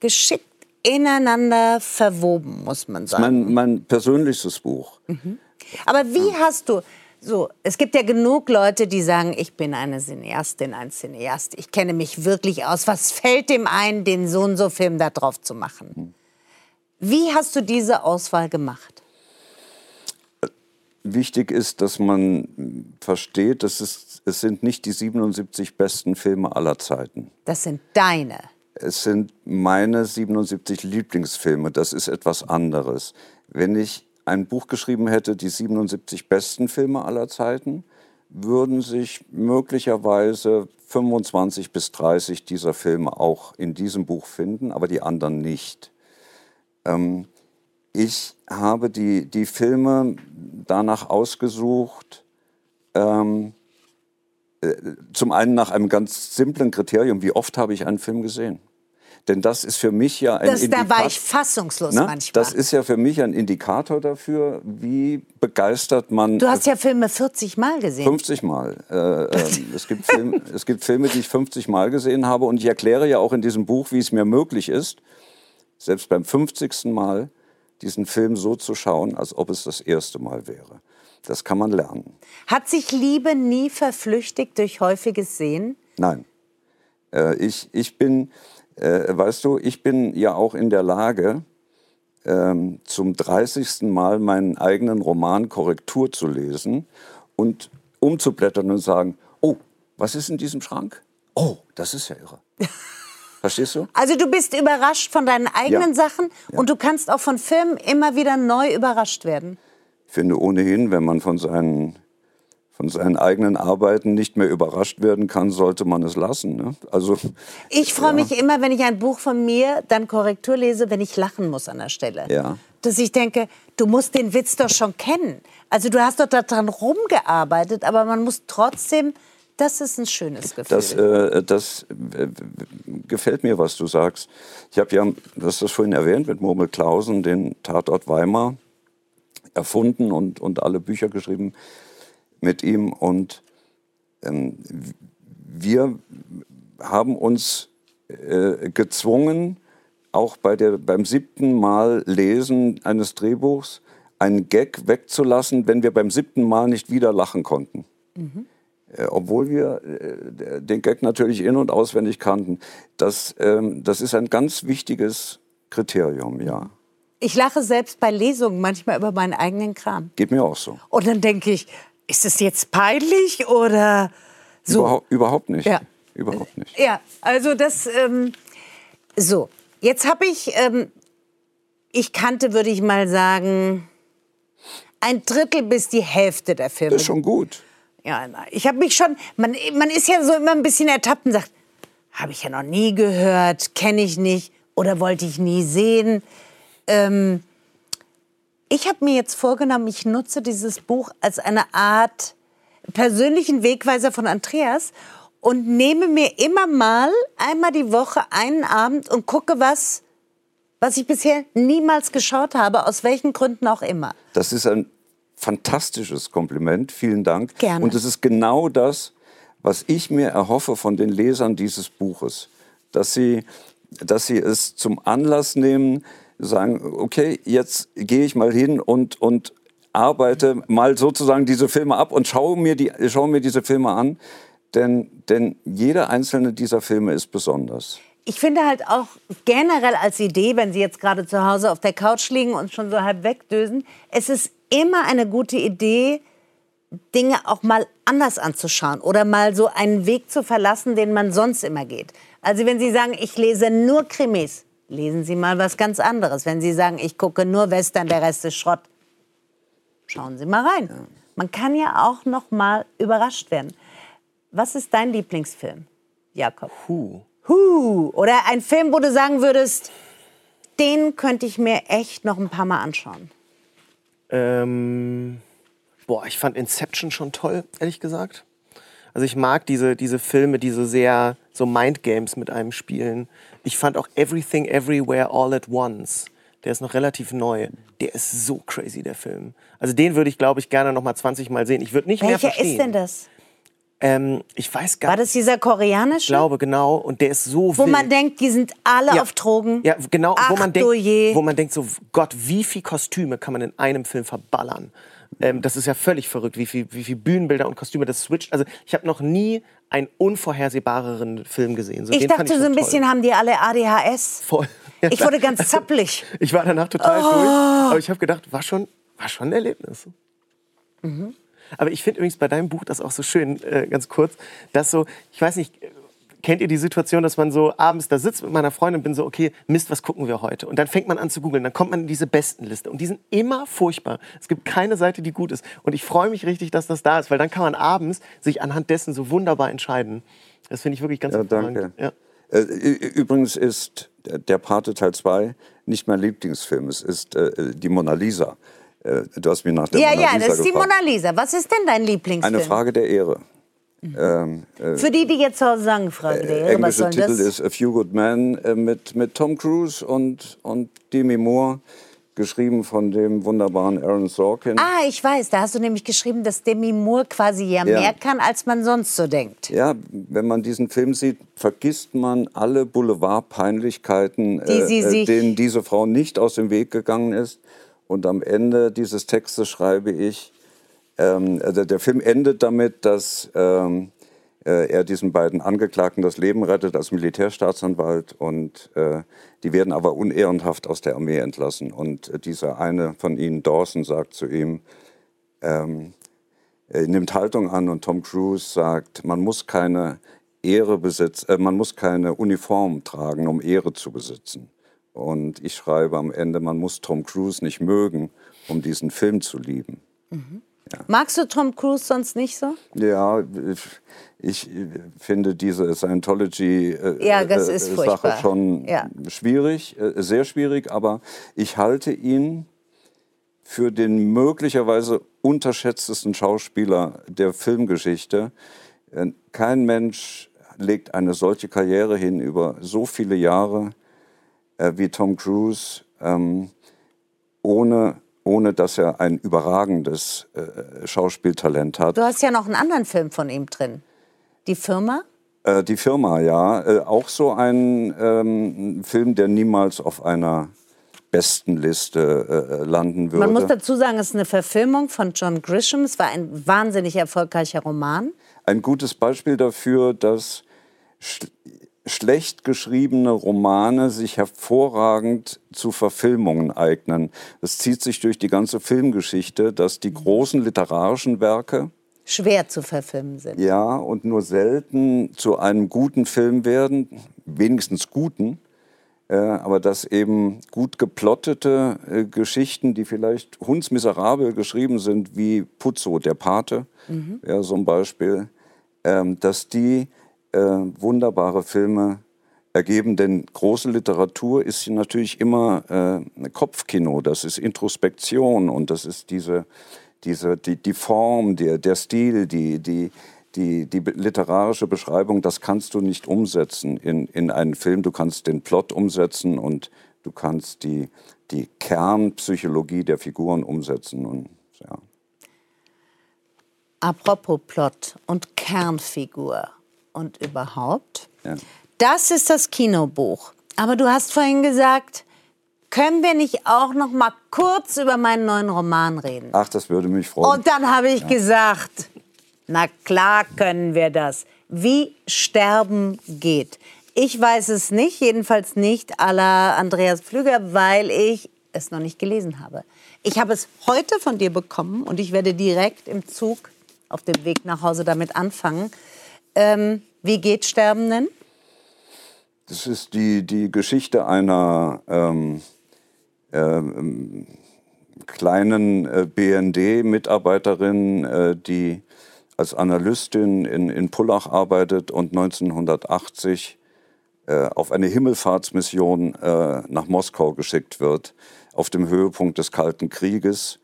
geschickt ineinander verwoben, muss man sagen. Mein, mein persönlichstes Buch. Aber wie hast du so? Es gibt ja genug Leute, die sagen, ich bin eine Cineastin, ein Cineast. Ich kenne mich wirklich aus. Was fällt dem ein, den so und so Film da drauf zu machen? Wie hast du diese Auswahl gemacht? Wichtig ist, dass man versteht, dass es, es sind nicht die 77 besten Filme aller Zeiten. Das sind deine. Es sind meine 77 Lieblingsfilme. Das ist etwas anderes. Wenn ich ein Buch geschrieben hätte, die 77 besten Filme aller Zeiten, würden sich möglicherweise 25 bis 30 dieser Filme auch in diesem Buch finden, aber die anderen nicht. Ähm, ich habe die, die Filme danach ausgesucht, ähm, äh, zum einen nach einem ganz simplen Kriterium, wie oft habe ich einen Film gesehen? Denn das ist für mich ja ein Das, da war Indikator. ich fassungslos Ne? manchmal. Das ist ja für mich ein Indikator dafür, wie begeistert man. du hast ja Filme 40 Mal gesehen. 50 Mal. Äh, ähm, es, gibt Film, (laughs) es gibt Filme, die ich 50 Mal gesehen habe. Und ich erkläre ja auch in diesem Buch, wie es mir möglich ist, selbst beim 50. Mal diesen Film so zu schauen, als ob es das erste Mal wäre. Das kann man lernen. Hat sich Liebe nie verflüchtigt durch häufiges Sehen? Nein. Äh, ich, ich bin, äh, weißt du, ich bin ja auch in der Lage, ähm, zum 30. Mal meinen eigenen Roman Korrektur zu lesen und umzublättern und sagen, oh, was ist in diesem Schrank? Oh, das ist ja irre. (laughs) Verstehst du? Also du bist überrascht von deinen eigenen Ja. Sachen und du kannst auch von Filmen immer wieder neu überrascht werden. Ich finde ohnehin, wenn man von seinen, von seinen eigenen Arbeiten nicht mehr überrascht werden kann, sollte man es lassen. Ne? Also, Ich freue mich immer, wenn ich ein Buch von mir dann Korrektur lese, wenn ich lachen muss an der Stelle. Ja. Dass ich denke, du musst den Witz doch schon kennen. Also du hast doch daran rumgearbeitet, aber man muss trotzdem, das ist ein schönes Gefühl. Das, äh, das äh, gefällt mir, was du sagst. Ich habe ja, du hast das vorhin erwähnt, mit Murmel Clausen den Tatort Weimar erfunden und, und alle Bücher geschrieben mit ihm. Und ähm, wir haben uns äh, gezwungen, auch bei der, beim siebten Mal Lesen eines Drehbuchs einen Gag wegzulassen, wenn wir beim siebten Mal nicht wieder lachen konnten. Äh, obwohl wir äh, den Gag natürlich in- und auswendig kannten. Das, ähm, das ist ein ganz wichtiges Kriterium, ja. ich lache selbst bei Lesungen manchmal über meinen eigenen Kram. Geht mir auch so. Und dann denke ich, ist es jetzt peinlich oder so? Überhau überhaupt nicht. Ja. Überhaupt nicht. Ja, also das, ähm, so, jetzt habe ich, ähm, ich kannte, würde ich mal sagen, ein Drittel bis die Hälfte der Filme. Das ist schon gut. Ja, ich habe mich schon, man, man ist ja so immer ein bisschen ertappt und sagt, habe ich ja noch nie gehört, kenne ich nicht oder wollte ich nie sehen. Ähm, ich habe mir jetzt vorgenommen, ich nutze dieses Buch als eine Art persönlichen Wegweiser von Andreas und nehme mir immer mal einmal die Woche einen Abend und gucke was, was ich bisher niemals geschaut habe, aus welchen Gründen auch immer. Das ist ein fantastisches Kompliment. Vielen Dank. Gerne. Und es ist genau das, was ich mir erhoffe von den Lesern dieses Buches. Dass sie, dass sie es zum Anlass nehmen, sagen, okay, jetzt gehe ich mal hin und, und arbeite mal sozusagen diese Filme ab und schaue mir, die, schaue mir diese Filme an. Denn, denn jeder einzelne dieser Filme ist besonders. Ich finde halt auch generell als Idee, wenn Sie jetzt gerade zu Hause auf der Couch liegen und schon so halb wegdösen, es ist immer eine gute Idee, Dinge auch mal anders anzuschauen oder mal so einen Weg zu verlassen, den man sonst immer geht. Also wenn Sie sagen, ich lese nur Krimis, lesen Sie mal was ganz anderes. Wenn Sie sagen, ich gucke nur Western, der Rest ist Schrott, schauen Sie mal rein. Man kann ja auch noch mal überrascht werden. Was ist dein Lieblingsfilm, Jakob? Puh. Huh. Oder ein Film, wo du sagen würdest, den könnte ich mir echt noch ein paar Mal anschauen. Ähm, boah, ich fand Inception schon toll, ehrlich gesagt. Also ich mag diese, diese Filme, die so sehr so Mindgames mit einem spielen. Ich fand auch Everything Everywhere All at Once. Der ist noch relativ neu. Der ist so crazy, der Film. Also den würde ich, glaube ich, gerne noch mal 20 Mal sehen. Ich würde nicht mehr Welcher verstehen. ist denn das? Ähm, ich weiß gar War nicht. das dieser Ich koreanische? glaube, genau. Und der ist so wo wild. man denkt, die sind alle Ja. auf Drogen. Ja, genau, wo Ach, man, du je. denkt, wo man denkt, so Gott, wie viel Kostüme kann man in einem Film verballern? Ähm, das ist ja völlig verrückt, wie viel, wie viel Bühnenbilder und Kostüme das switcht. Also ich habe noch nie einen unvorhersehbareren Film gesehen. So, ich dachte so ein schon bisschen, toll. haben die alle ADHS. voll. Ja, (laughs) Ich wurde ganz zappelig. (laughs) Ich war danach total durch, aber ich habe gedacht, war schon, war schon ein Erlebnis. Mhm. Aber ich finde übrigens bei deinem Buch das auch so schön, äh, ganz kurz, dass so, ich weiß nicht, kennt ihr die Situation, dass man so abends da sitzt mit meiner Freundin und bin so, okay, Mist, was gucken wir heute? Und dann fängt man an zu googeln, dann kommt man in diese Bestenliste und die sind immer furchtbar. Es gibt keine Seite, die gut ist. Und ich freue mich richtig, dass das da ist, weil dann kann man abends sich anhand dessen so wunderbar entscheiden. Das finde ich wirklich ganz Ja, danke. Ja. Äh, Übrigens ist der Pate Teil 2 nicht mein Lieblingsfilm. Es ist äh, die Mona Lisa. Äh, Du hast mich nach der Ja, Mona ja, Lisa das ist die gefragt. Mona Lisa. Was ist denn dein Lieblingsfilm? Eine Frage der Ehre. Ähm, äh, Für die, die jetzt zu Hause sagen, Frage der was englische Titel das? ist A Few Good Men äh, mit, mit Tom Cruise und, und Demi Moore, geschrieben von dem wunderbaren Aaron Sorkin. Ah, ich weiß, da hast du nämlich geschrieben, dass Demi Moore quasi ja, Ja. mehr kann, als man sonst so denkt. Ja, wenn man diesen Film sieht, vergisst man alle Boulevardpeinlichkeiten, Die sie äh, denen diese Frau nicht aus dem Weg gegangen ist. Und am Ende dieses Textes schreibe ich, ähm, also der Film endet damit, dass ähm, äh, er diesen beiden Angeklagten das Leben rettet als Militärstaatsanwalt und äh, die werden aber unehrenhaft aus der Armee entlassen. Und äh, dieser eine von ihnen, Dawson, sagt zu ihm, ähm, nimmt Haltung an und Tom Cruise sagt, man muss keine Ehre besitzen, äh, man muss keine Uniform tragen, um Ehre zu besitzen. Und ich schreibe am Ende, man muss Tom Cruise nicht mögen, um diesen Film zu lieben. Magst du Tom Cruise sonst nicht so? Ja, ich finde diese Scientology äh, Ja, äh, schon Ja. schwierig, äh, sehr schwierig, aber ich halte ihn für den möglicherweise unterschätztesten Schauspieler der Filmgeschichte. Kein Mensch legt eine solche Karriere hin über so viele Jahre wie Tom Cruise, ähm, ohne, ohne dass er ein überragendes äh, Schauspieltalent hat. Du hast ja noch einen anderen Film von ihm drin. Die Firma? Äh, die Firma, ja. Äh, auch so ein ähm, Film, der niemals auf einer besten Liste äh, landen würde. Man muss dazu sagen, es ist eine Verfilmung von John Grisham. Es war ein wahnsinnig erfolgreicher Roman. ein gutes Beispiel dafür, dass schlecht geschriebene Romane sich hervorragend zu Verfilmungen eignen. Es zieht sich durch die ganze Filmgeschichte, dass die großen literarischen Werke Schwer zu verfilmen sind. ja und nur selten zu einem guten Film werden, wenigstens guten. Äh, aber dass eben gut geplottete äh, Geschichten, die vielleicht hundsmiserabel geschrieben sind, wie Puzzo, der Pate, ja, so ein Beispiel, ähm, dass die äh, wunderbare Filme ergeben. Denn große Literatur ist natürlich immer äh, Kopfkino, das ist Introspektion und das ist diese, diese, die, die Form, der, der Stil, die, die, die, die literarische Beschreibung, das kannst du nicht umsetzen in, in einen Film. Du kannst den Plot umsetzen und du kannst die, die Kernpsychologie der Figuren umsetzen. Und, ja. Apropos Plot und Kernfigur und überhaupt. Ja. Das ist das Kinobuch. Aber du hast vorhin gesagt, können wir nicht auch noch mal kurz über meinen neuen Roman reden? Ach, das würde mich freuen. Und dann habe ich gesagt, na klar können wir das. Wie Sterben geht. Ich weiß es nicht, jedenfalls nicht la Andreas Pflüger, weil ich es noch nicht gelesen habe. Ich habe es heute von dir bekommen und ich werde direkt im Zug auf dem Weg nach Hause damit anfangen. Ähm, wie geht Sterben denn? Das ist die, die Geschichte einer ähm, ähm, kleinen äh, BND-Mitarbeiterin, äh, die als Analystin in, in Pullach arbeitet und 1980 äh, auf eine Himmelfahrtsmission äh, nach Moskau geschickt wird, auf dem Höhepunkt des Kalten Krieges.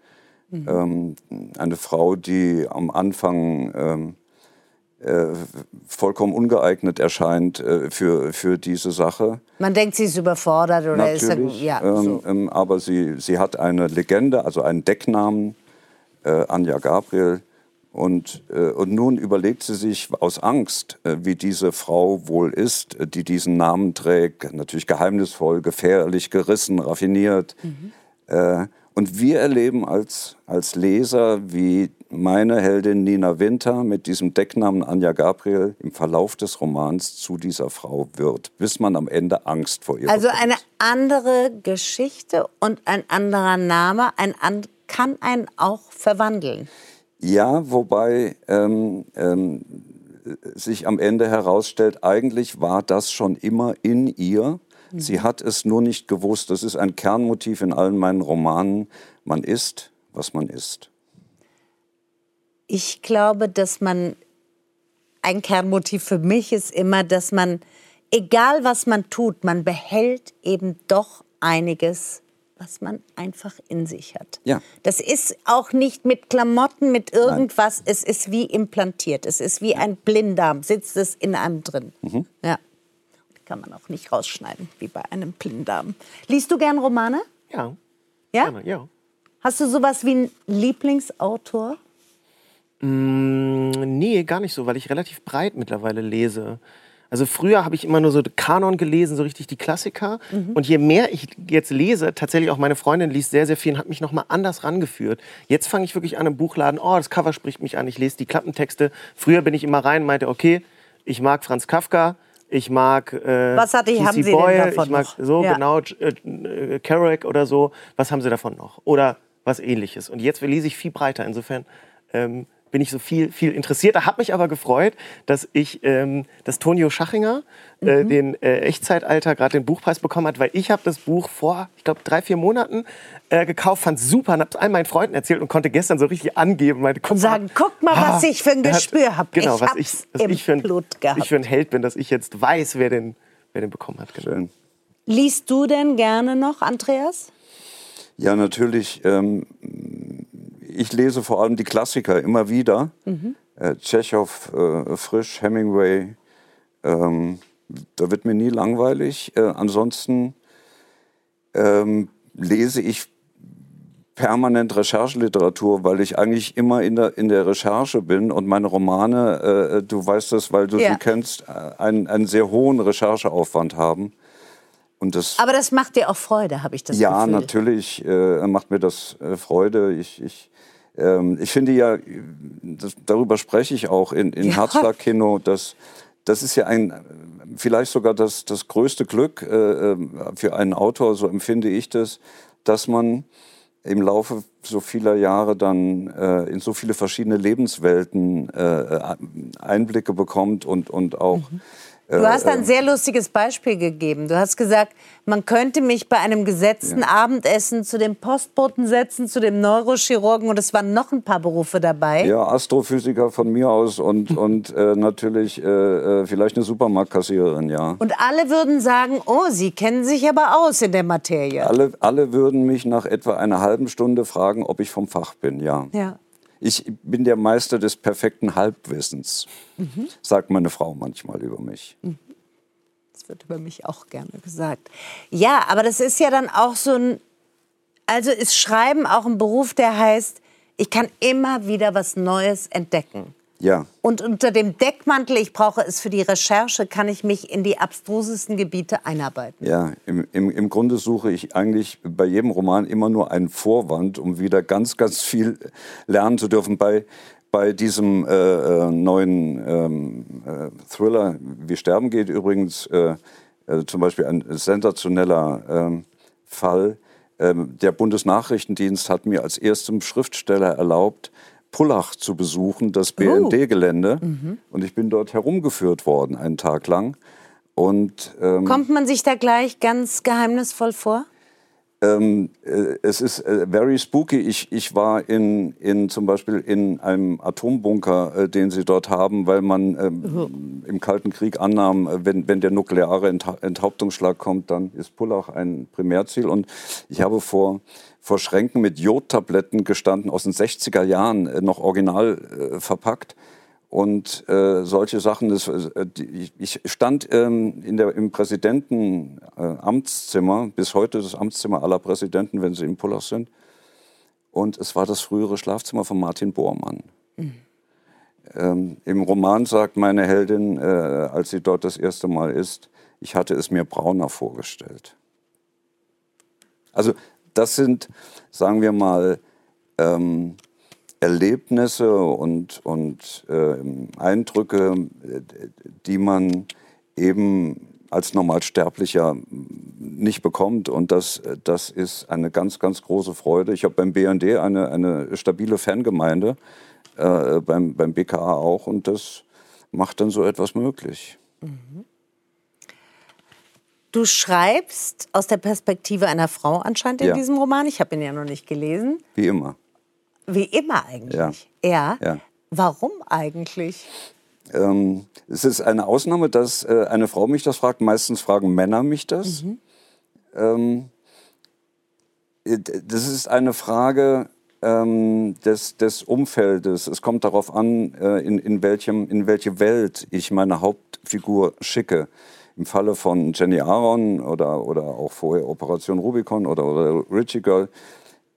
Ähm, eine Frau, die am Anfang ähm, äh, vollkommen ungeeignet erscheint äh, für, für diese Sache. Man denkt, sie ist überfordert oder ist Natürlich, ja, ähm, so. ähm, aber sie, sie hat eine Legende, also einen Decknamen, äh, Anja Gabriel. Und, äh, und nun überlegt sie sich aus Angst, äh, wie diese Frau wohl ist, äh, die diesen Namen trägt. Natürlich geheimnisvoll, gefährlich, gerissen, raffiniert. Äh, und wir erleben als, als Leser, wie meine Heldin Nina Winter mit diesem Decknamen Anja Gabriel im Verlauf des Romans zu dieser Frau wird, bis man am Ende Angst vor ihr Also bekommt. eine andere Geschichte und ein anderer Name ein an, kann einen auch verwandeln. Ja, wobei ähm, ähm, sich am Ende herausstellt, eigentlich war das schon immer in ihr. Sie hat es nur nicht gewusst. Das ist ein Kernmotiv in allen meinen Romanen. Man ist, was man ist. Ich glaube, dass man ein Kernmotiv für mich ist immer, dass man, egal was man tut, man behält eben doch einiges, was man einfach in sich hat. Ja. Das ist auch nicht mit Klamotten, mit irgendwas. Es ist wie implantiert. Es ist wie ein Blinddarm. Sitzt es in einem drin. Mhm. Ja. Kann man auch nicht rausschneiden, wie bei einem Blinddarm. Liest du gern Romane? Ja, Ja? gerne, ja. Hast du sowas wie einen Lieblingsautor? Mm, Nee, gar nicht so, weil ich relativ breit mittlerweile lese. Also früher habe ich immer nur so Kanon gelesen, so richtig die Klassiker. Und je mehr ich jetzt lese, tatsächlich auch meine Freundin liest sehr, sehr viel und hat mich nochmal anders rangeführt. Jetzt fange ich wirklich an im Buchladen, oh, das Cover spricht mich an, ich lese die Klappentexte. Früher bin ich immer rein und meinte, okay, ich mag Franz Kafka, ich mag äh, Was hatte haben Sie denn Boyle, davon ich mag noch? so Ja. genau äh, Kerouac oder so. Was haben Sie davon noch? Oder was ähnliches. Und jetzt lese ich viel breiter. Insofern ähm, bin ich so viel, viel interessierter. Hab mich aber gefreut, dass ich, ähm, dass Tonio Schachinger äh, Mhm. den äh, Echtzeitalter gerade den Buchpreis bekommen hat, weil ich habe das Buch vor, ich glaube, drei, vier Monaten äh, gekauft, fand super und habe es all meinen Freunden erzählt und konnte gestern so richtig angeben. Meinte, guck Und sagen, mal, guck mal, was ich für ein Gespür hab. Genau, Ich was ich, was im ich, für ein, Blut gehabt. ich für ein Held bin, dass ich jetzt weiß, wer den, wer den bekommen hat. Genau. Schön. Liest du denn gerne noch, Andreas? Ja, natürlich. Ähm, ich lese vor allem die Klassiker immer wieder. Äh, Tschechow, äh, Frisch, Hemingway. Ähm, da wird mir nie langweilig. Äh, ansonsten ähm, lese ich permanent Rechercheliteratur, weil ich eigentlich immer in der, in der Recherche bin und meine Romane, äh, du weißt das, weil du Ja. sie kennst, äh, einen, einen sehr hohen Rechercheaufwand haben. Und das Aber das macht dir auch Freude, habe ich das ja, Gefühl. natürlich äh, macht mir das äh, Freude. Ich, ich, ähm, ich finde ja, das, darüber spreche ich auch in, in Ja. Herzschlag-Kino, dass das ist ja ein, vielleicht sogar das, das größte Glück äh, äh, für einen Autor, so empfinde ich das, dass man im Laufe so vieler Jahre dann äh, in so viele verschiedene Lebenswelten äh, Einblicke bekommt und, und auch Du hast ein sehr lustiges Beispiel gegeben. Du hast gesagt, man könnte mich bei einem gesetzten Abendessen zu dem Postboten setzen, zu dem Neurochirurgen und es waren noch ein paar Berufe dabei. Ja, Astrophysiker von mir aus und, (laughs) und äh, natürlich äh, äh, vielleicht eine Supermarktkassiererin, ja. Und alle würden sagen, oh, Sie kennen sich aber aus in der Materie. Alle, alle würden mich nach etwa einer halben Stunde fragen, ob ich vom Fach bin, ja. Ja. Ich bin der Meister des perfekten Halbwissens, sagt meine Frau manchmal über mich. Das wird über mich auch gerne gesagt. Ja, aber das ist ja dann auch so ein, also ist Schreiben auch ein Beruf, der heißt, ich kann immer wieder was Neues entdecken. Ja, Und unter dem Deckmantel, ich brauche es für die Recherche, kann ich mich in die abstrusesten Gebiete einarbeiten. ja. Im, im, Im Grunde suche ich eigentlich bei jedem Roman immer nur einen Vorwand, um wieder ganz, ganz viel lernen zu dürfen. Bei, bei diesem äh, äh, neuen ähm, äh, Thriller Wie Sterben geht übrigens äh, äh, zum Beispiel ein sensationeller ähm, Fall. Ähm, der Bundesnachrichtendienst hat mir als erstem Schriftsteller erlaubt, Pullach zu besuchen, das BND-Gelände. Und ich bin dort herumgeführt worden, einen Tag lang. Und ähm, Kommt man sich da gleich ganz geheimnisvoll vor? ähm, äh, es ist äh, very spooky. Ich, ich war in, in zum Beispiel in einem Atombunker, äh, den sie dort haben, weil man ähm, im Kalten Krieg annahm, äh, wenn, wenn der nukleare Entha Enthauptungsschlag kommt, dann ist Pullach ein Primärziel. Und ich habe vor, vor Schränken mit Jodtabletten gestanden, aus den 60er Jahren, äh, noch original äh, verpackt. Und äh, solche Sachen, das, äh, ich stand ähm, in der, im Präsidentenamtszimmer, bis heute das Amtszimmer aller Präsidenten, wenn sie im Pullach sind. Und es war das frühere Schlafzimmer von Martin Bormann. Mhm. Ähm, Im Roman sagt meine Heldin, äh, als sie dort das erste Mal ist, ich hatte es mir brauner vorgestellt. Also das sind, sagen wir mal, ähm, Erlebnisse und, und äh, Eindrücke, die man eben als Normalsterblicher nicht bekommt. Und das, das ist eine ganz, ganz große Freude. Ich habe beim BND eine, eine stabile Fangemeinde, äh, beim, beim BKA auch. Und das macht dann so etwas möglich. Mhm. Du schreibst aus der Perspektive einer Frau anscheinend in ja. diesem Roman. Ich habe ihn ja noch nicht gelesen. Wie immer. Wie immer eigentlich. Ja. ja. ja. Warum eigentlich? Ähm, es ist eine Ausnahme, dass äh, eine Frau mich das fragt. Meistens fragen Männer mich das. Mhm. Ähm, äh, das ist eine Frage ähm, des, des, Umfeldes. Es kommt darauf an, äh, in, in, welchem, in welche Welt ich meine Hauptfigur schicke. Im Falle von Jenny Aaron oder, oder auch vorher Operation Rubicon oder, oder Richie Girl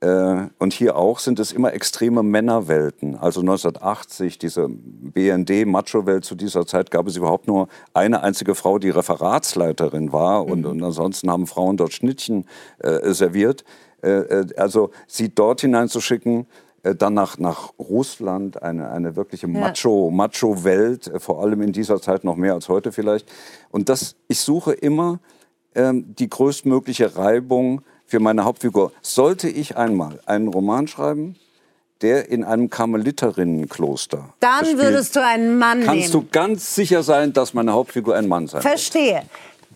äh, und hier auch sind es immer extreme Männerwelten. Also 1980, diese BND-Macho-Welt, zu dieser Zeit gab es überhaupt nur eine einzige Frau, die Referatsleiterin war. Und, mhm. und ansonsten haben Frauen dort Schnittchen äh, serviert. Äh, äh also sie dort hineinzuschicken, dann nach, nach Russland, eine, eine wirkliche Macho, Macho-Welt, äh, vor allem in dieser Zeit noch mehr als heute vielleicht. Und das, ich suche immer ähm, die größtmögliche Reibung für meine Hauptfigur. Sollte ich einmal einen Roman schreiben, der in einem Karmeliterinnenkloster. Dann spielt, würdest du einen Mann kannst nehmen. Kannst du ganz sicher sein, dass meine Hauptfigur ein Mann sein Verstehe. Wird.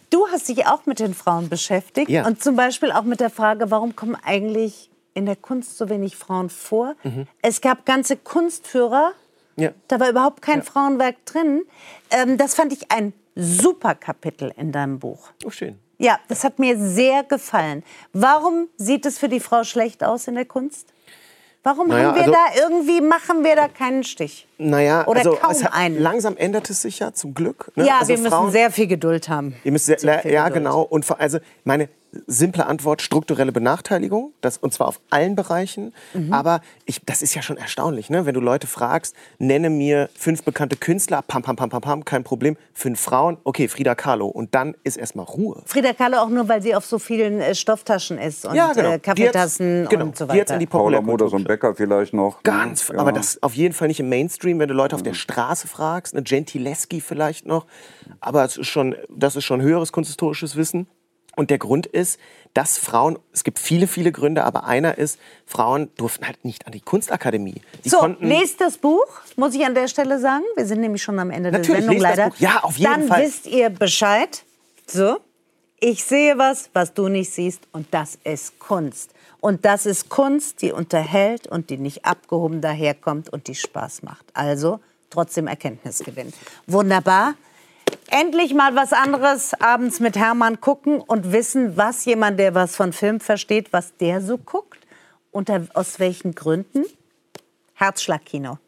Du hast dich auch mit den Frauen beschäftigt ja. und zum Beispiel auch mit der Frage, warum kommen eigentlich in der Kunst so wenig Frauen vor? Mhm. Es gab ganze Kunstführer, ja. da war überhaupt kein ja. Frauenwerk drin. Ähm, das fand ich ein super Kapitel in deinem Buch. Oh, schön. Ja, das hat mir sehr gefallen. Warum sieht es für die Frau schlecht aus in der Kunst? Warum naja, haben wir also, da irgendwie, machen wir da keinen Stich? Naja, Oder also, kaum einen. langsam ändert es sich ja zum Glück. Ne? Ja, also wir müssen sehr viel Geduld haben. Ihr müsst sehr, sehr ja, Geduld. genau. Und also, meine, simple Antwort, strukturelle Benachteiligung, das, und zwar auf allen Bereichen. Mhm. Aber ich, das ist ja schon erstaunlich, ne? wenn du Leute fragst, nenne mir fünf bekannte Künstler, pam, pam, pam, pam, pam, kein Problem. Fünf Frauen, okay, Frida Kahlo. Und dann ist erstmal Ruhe. Frida Kahlo auch nur, weil sie auf so vielen äh, Stofftaschen ist und ja, genau. äh, Kaffeetassen genau. und so weiter. Jetzt in die Paula Moders und Becker vielleicht noch. Ganz, ja. aber das auf jeden Fall nicht im Mainstream, wenn du Leute auf der Straße fragst, eine Gentileschi vielleicht noch. Aber es ist schon, das ist schon höheres kunsthistorisches Wissen. Und der Grund ist, dass Frauen, es gibt viele, viele Gründe, aber einer ist, Frauen durften halt nicht an die Kunstakademie. Die so, lest das Buch, muss ich an der Stelle sagen. Wir sind nämlich schon am Ende der Sendung leider. Ja, auf jeden Dann Fall. Dann wisst ihr Bescheid. So, ich sehe was, was du nicht siehst und das ist Kunst. Und das ist Kunst, die unterhält und die nicht abgehoben daherkommt und die Spaß macht. Also trotzdem Erkenntnisgewinn. Wunderbar endlich mal was anderes abends mit Hermann gucken und wissen, was jemand, der was von Film versteht, was der so guckt und aus welchen Gründen. Herzschlagkino.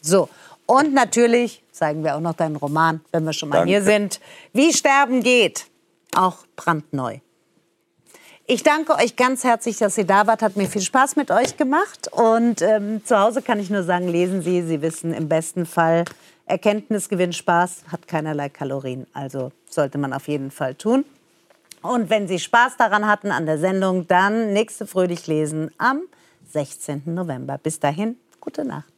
So, und natürlich zeigen wir auch noch deinen Roman, wenn wir schon mal Danke. hier sind. Wie Sterben geht. Auch brandneu. Ich danke euch ganz herzlich, dass ihr da wart. Hat mir viel Spaß mit euch gemacht. Und ähm, zu Hause kann ich nur sagen, lesen Sie. Sie wissen im besten Fall, Erkenntnis gewinnt Spaß hat keinerlei Kalorien. Also sollte man auf jeden Fall tun. Und wenn Sie Spaß daran hatten an der Sendung, dann nächste Fröhlich lesen am 16. November. Bis dahin, gute Nacht.